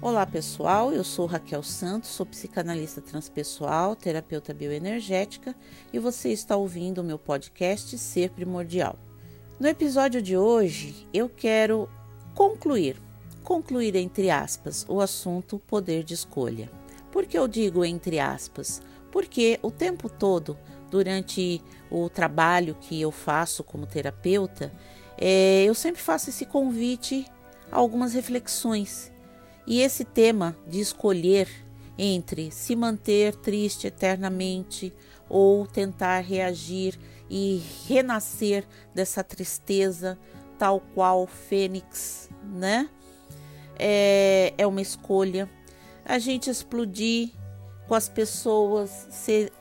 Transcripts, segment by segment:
Olá pessoal, eu sou Raquel Santos, sou psicanalista transpessoal, terapeuta bioenergética e você está ouvindo o meu podcast Ser Primordial. No episódio de hoje eu quero concluir, concluir entre aspas, o assunto poder de escolha. Por que eu digo entre aspas? Porque o tempo todo, durante o trabalho que eu faço como terapeuta, é, eu sempre faço esse convite a algumas reflexões e esse tema de escolher entre se manter triste eternamente ou tentar reagir e renascer dessa tristeza, tal qual Fênix, né? É, é uma escolha. A gente explodir com as pessoas, ser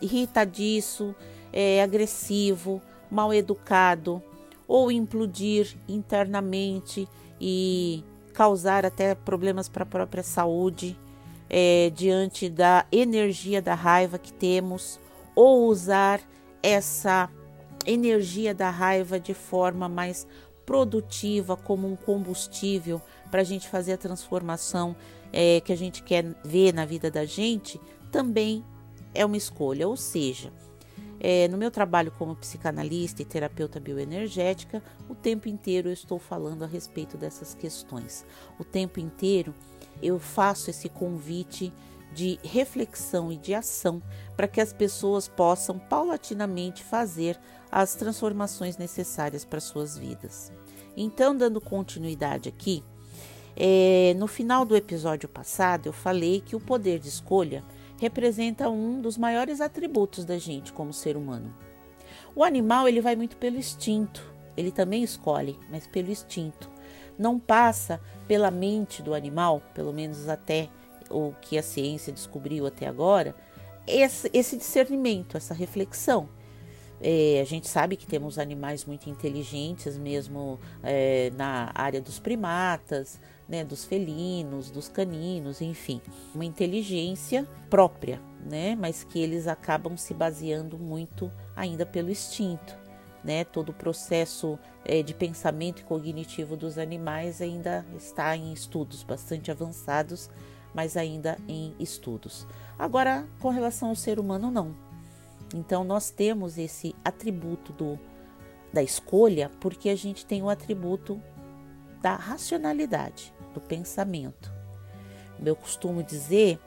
irritadiço, é, agressivo, mal educado, ou implodir internamente e causar até problemas para a própria saúde é, diante da energia da raiva que temos, ou usar essa energia da raiva de forma mais produtiva, como um combustível para a gente fazer a transformação é, que a gente quer ver na vida da gente, também é uma escolha. Ou seja, é, no meu trabalho como psicanalista e terapeuta bioenergética, o tempo inteiro eu estou falando a respeito dessas questões. O tempo inteiro eu faço esse convite de reflexão e de ação para que as pessoas possam paulatinamente fazer as transformações necessárias para suas vidas. Então, dando continuidade aqui, é, no final do episódio passado eu falei que o poder de escolha representa um dos maiores atributos da gente como ser humano. O animal ele vai muito pelo instinto, ele também escolhe, mas pelo instinto. Não passa pela mente do animal, pelo menos até o que a ciência descobriu até agora, esse, esse discernimento, essa reflexão. É, a gente sabe que temos animais muito inteligentes, mesmo é, na área dos primatas, né, dos felinos, dos caninos, enfim, uma inteligência própria, né, mas que eles acabam se baseando muito ainda pelo instinto. Né, todo o processo é, de pensamento cognitivo dos animais ainda está em estudos bastante avançados, mas ainda em estudos. Agora, com relação ao ser humano, não. Então, nós temos esse atributo do, da escolha porque a gente tem o atributo da racionalidade do pensamento. Eu costumo dizer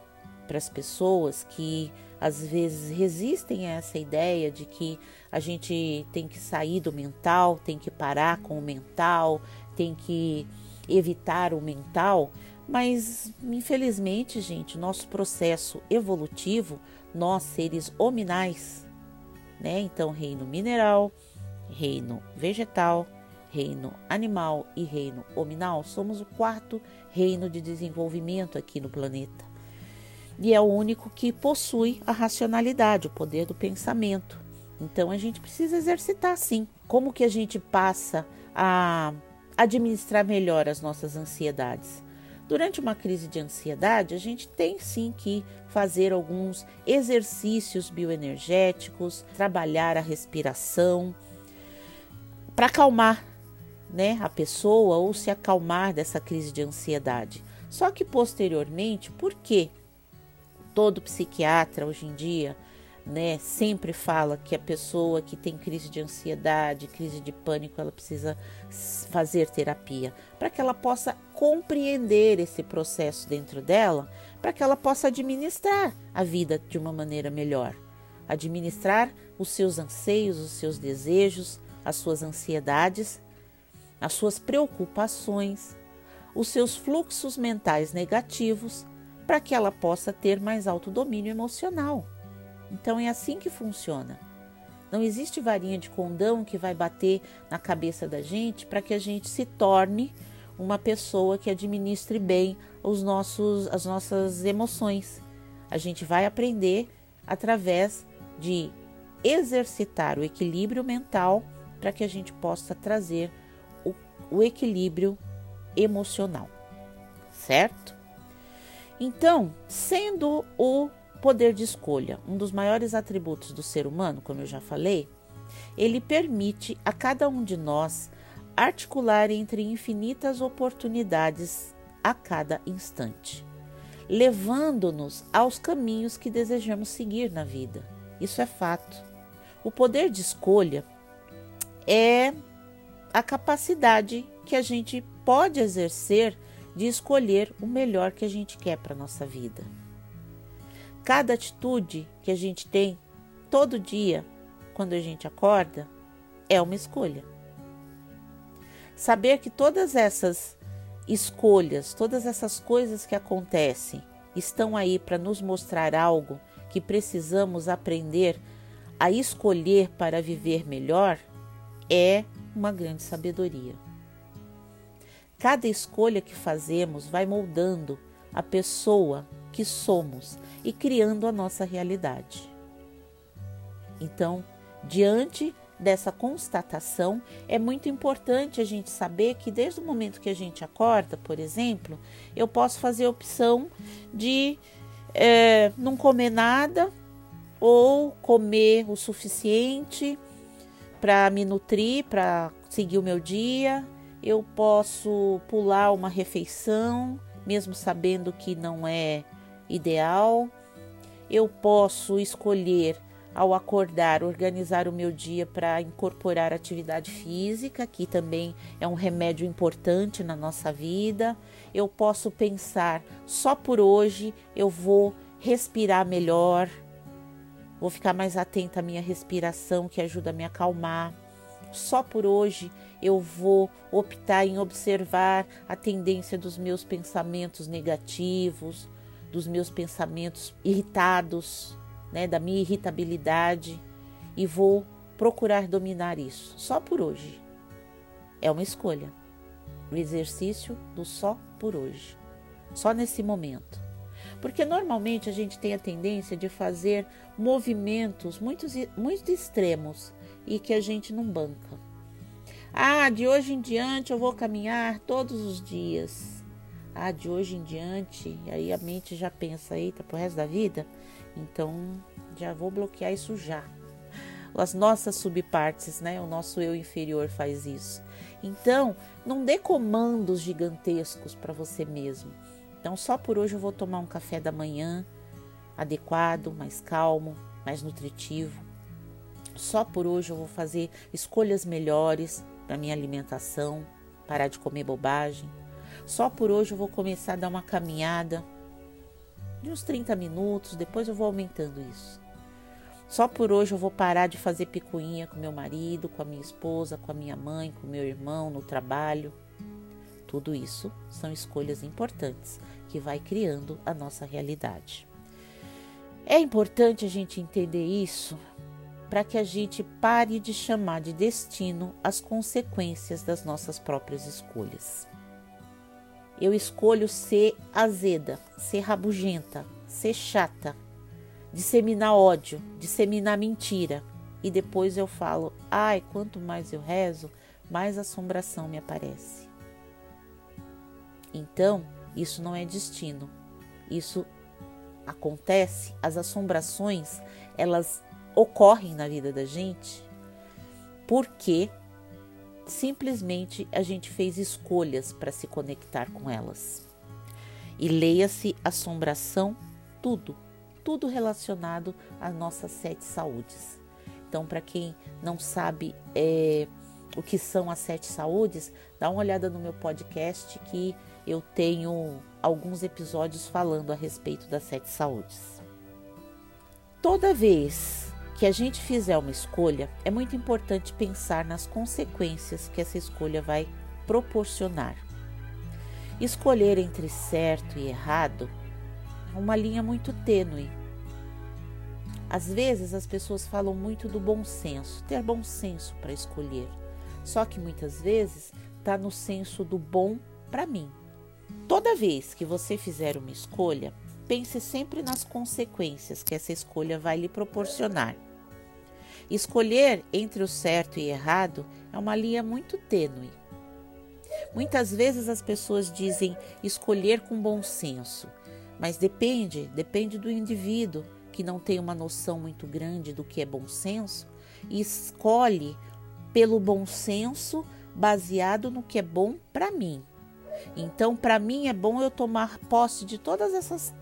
para as pessoas que às vezes resistem a essa ideia de que a gente tem que sair do mental, tem que parar com o mental, tem que evitar o mental, mas infelizmente, gente, nosso processo evolutivo, nós seres hominais, né? Então, reino mineral, reino vegetal, reino animal e reino hominal, somos o quarto reino de desenvolvimento aqui no planeta. E é o único que possui a racionalidade, o poder do pensamento. Então a gente precisa exercitar sim. Como que a gente passa a administrar melhor as nossas ansiedades? Durante uma crise de ansiedade, a gente tem sim que fazer alguns exercícios bioenergéticos, trabalhar a respiração para acalmar né, a pessoa ou se acalmar dessa crise de ansiedade. Só que posteriormente, por que todo psiquiatra hoje em dia, né, sempre fala que a pessoa que tem crise de ansiedade, crise de pânico, ela precisa fazer terapia, para que ela possa compreender esse processo dentro dela, para que ela possa administrar a vida de uma maneira melhor, administrar os seus anseios, os seus desejos, as suas ansiedades as suas preocupações, os seus fluxos mentais negativos, para que ela possa ter mais alto domínio emocional. Então é assim que funciona. Não existe varinha de condão que vai bater na cabeça da gente para que a gente se torne uma pessoa que administre bem os nossos, as nossas emoções. A gente vai aprender através de exercitar o equilíbrio mental para que a gente possa trazer o equilíbrio emocional, certo? Então, sendo o poder de escolha um dos maiores atributos do ser humano, como eu já falei, ele permite a cada um de nós articular entre infinitas oportunidades a cada instante, levando-nos aos caminhos que desejamos seguir na vida. Isso é fato. O poder de escolha é a capacidade que a gente pode exercer de escolher o melhor que a gente quer para nossa vida. Cada atitude que a gente tem todo dia, quando a gente acorda, é uma escolha. Saber que todas essas escolhas, todas essas coisas que acontecem, estão aí para nos mostrar algo que precisamos aprender a escolher para viver melhor, é uma grande sabedoria. Cada escolha que fazemos vai moldando a pessoa que somos e criando a nossa realidade. Então, diante dessa constatação, é muito importante a gente saber que desde o momento que a gente acorda, por exemplo, eu posso fazer a opção de é, não comer nada ou comer o suficiente para me nutrir, para seguir o meu dia, eu posso pular uma refeição, mesmo sabendo que não é ideal. Eu posso escolher, ao acordar, organizar o meu dia para incorporar atividade física, que também é um remédio importante na nossa vida. Eu posso pensar, só por hoje eu vou respirar melhor, vou ficar mais atenta à minha respiração, que ajuda a me acalmar. Só por hoje eu vou optar em observar a tendência dos meus pensamentos negativos, dos meus pensamentos irritados, né, da minha irritabilidade e vou procurar dominar isso só por hoje. É uma escolha. O exercício do só por hoje. Só nesse momento. Porque normalmente a gente tem a tendência de fazer movimentos muito, muito extremos e que a gente não banca. Ah, de hoje em diante eu vou caminhar todos os dias. Ah, de hoje em diante, aí a mente já pensa, eita, pro resto da vida? Então já vou bloquear isso já. As nossas subpartes, né? O nosso eu inferior faz isso. Então, não dê comandos gigantescos para você mesmo. Então, só por hoje eu vou tomar um café da manhã adequado, mais calmo, mais nutritivo. Só por hoje eu vou fazer escolhas melhores, para minha alimentação, parar de comer bobagem. Só por hoje eu vou começar a dar uma caminhada de uns 30 minutos, depois eu vou aumentando isso. Só por hoje eu vou parar de fazer picuinha com meu marido, com a minha esposa, com a minha mãe, com meu irmão no trabalho. Tudo isso são escolhas importantes que vai criando a nossa realidade. É importante a gente entender isso para que a gente pare de chamar de destino as consequências das nossas próprias escolhas. Eu escolho ser azeda, ser rabugenta, ser chata, disseminar ódio, disseminar mentira. E depois eu falo: ai, quanto mais eu rezo, mais assombração me aparece. Então, isso não é destino. Isso acontece, as assombrações, elas ocorrem na vida da gente porque simplesmente a gente fez escolhas para se conectar com elas. E leia-se assombração, tudo, tudo relacionado às nossas sete saúdes. Então, para quem não sabe é, o que são as sete saúdes, dá uma olhada no meu podcast que eu tenho alguns episódios falando a respeito das sete saúdes. Toda vez que a gente fizer uma escolha, é muito importante pensar nas consequências que essa escolha vai proporcionar. Escolher entre certo e errado é uma linha muito tênue. Às vezes as pessoas falam muito do bom senso, ter bom senso para escolher. Só que muitas vezes está no senso do bom para mim. Toda vez que você fizer uma escolha, pense sempre nas consequências que essa escolha vai lhe proporcionar. Escolher entre o certo e errado é uma linha muito tênue. Muitas vezes as pessoas dizem escolher com bom senso, mas depende, depende do indivíduo que não tem uma noção muito grande do que é bom senso e escolhe pelo bom senso baseado no que é bom para mim. Então, para mim é bom eu tomar posse de todas essas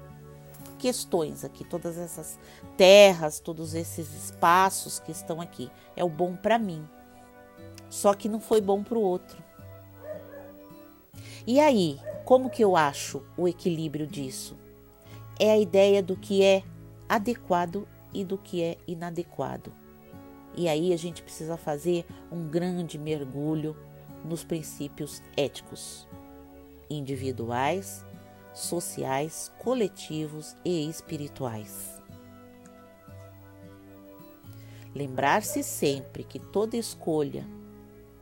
questões aqui, todas essas terras, todos esses espaços que estão aqui. É o bom para mim. Só que não foi bom para o outro. E aí, como que eu acho o equilíbrio disso? É a ideia do que é adequado e do que é inadequado. E aí a gente precisa fazer um grande mergulho nos princípios éticos, individuais, sociais, coletivos e espirituais. Lembrar-se sempre que toda escolha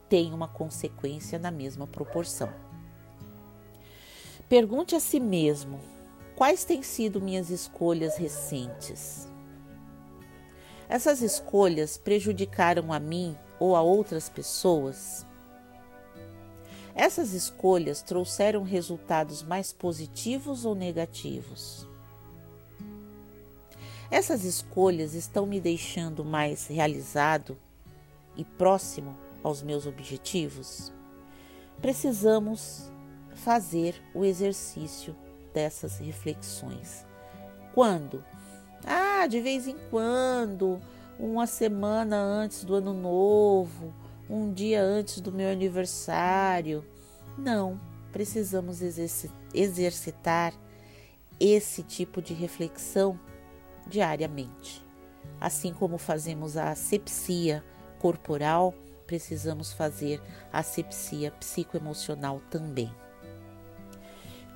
tem uma consequência na mesma proporção. Pergunte a si mesmo: quais têm sido minhas escolhas recentes? Essas escolhas prejudicaram a mim ou a outras pessoas? Essas escolhas trouxeram resultados mais positivos ou negativos? Essas escolhas estão me deixando mais realizado e próximo aos meus objetivos? Precisamos fazer o exercício dessas reflexões. Quando? Ah, de vez em quando, uma semana antes do ano novo, um dia antes do meu aniversário. Não, precisamos exercitar esse tipo de reflexão diariamente. Assim como fazemos a asepsia corporal, precisamos fazer a asepsia psicoemocional também.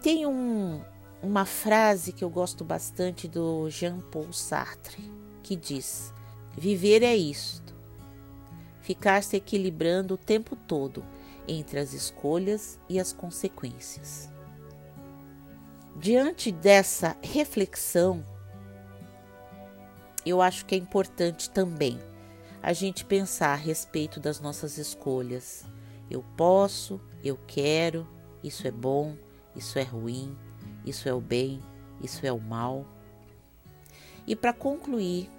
Tem um, uma frase que eu gosto bastante do Jean-Paul Sartre, que diz: Viver é isto, ficar se equilibrando o tempo todo entre as escolhas e as consequências. Diante dessa reflexão, eu acho que é importante também a gente pensar a respeito das nossas escolhas. Eu posso, eu quero, isso é bom, isso é ruim, isso é o bem, isso é o mal. E para concluir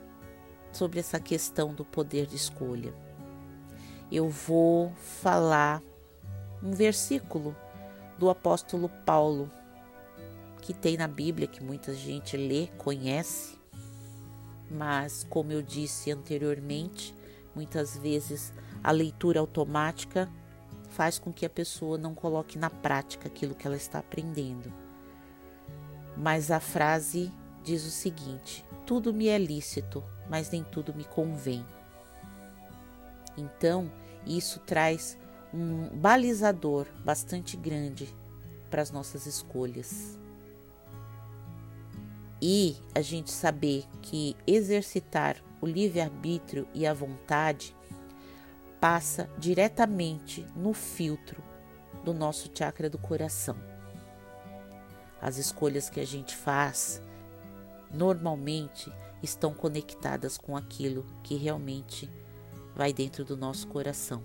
sobre essa questão do poder de escolha, eu vou falar um versículo do apóstolo Paulo, que tem na Bíblia, que muita gente lê, conhece, mas como eu disse anteriormente, muitas vezes a leitura automática faz com que a pessoa não coloque na prática aquilo que ela está aprendendo. Mas a frase diz o seguinte: tudo me é lícito, mas nem tudo me convém. Então, isso traz um balizador bastante grande para as nossas escolhas. E a gente saber que exercitar o livre-arbítrio e a vontade passa diretamente no filtro do nosso chakra do coração. As escolhas que a gente faz normalmente estão conectadas com aquilo que realmente vai dentro do nosso coração.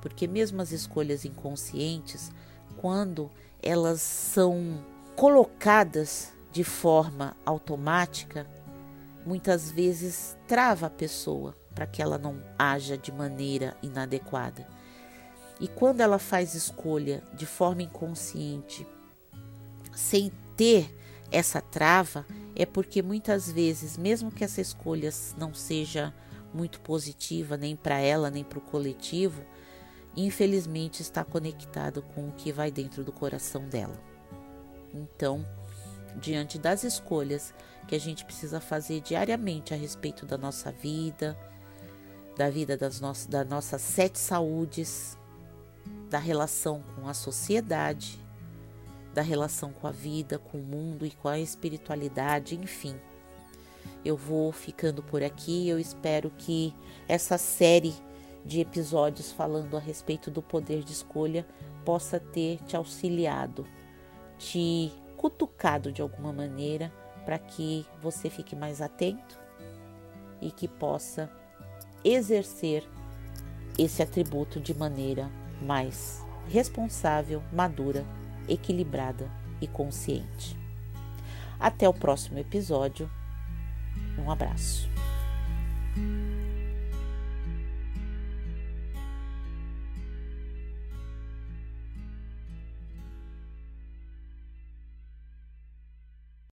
Porque mesmo as escolhas inconscientes, quando elas são colocadas de forma automática, muitas vezes trava a pessoa para que ela não haja de maneira inadequada. E quando ela faz escolha de forma inconsciente, sem ter essa trava, é porque muitas vezes, mesmo que essa escolha não seja muito positiva nem para ela nem para o coletivo, infelizmente está conectado com o que vai dentro do coração dela. Então, diante das escolhas que a gente precisa fazer diariamente a respeito da nossa vida, da vida das nossas, das nossas sete saúdes, da relação com a sociedade, da relação com a vida, com o mundo e com a espiritualidade, enfim. Eu vou ficando por aqui. Eu espero que essa série de episódios falando a respeito do poder de escolha possa ter te auxiliado, te cutucado de alguma maneira para que você fique mais atento e que possa exercer esse atributo de maneira mais responsável, madura, equilibrada e consciente. Até o próximo episódio. Um abraço.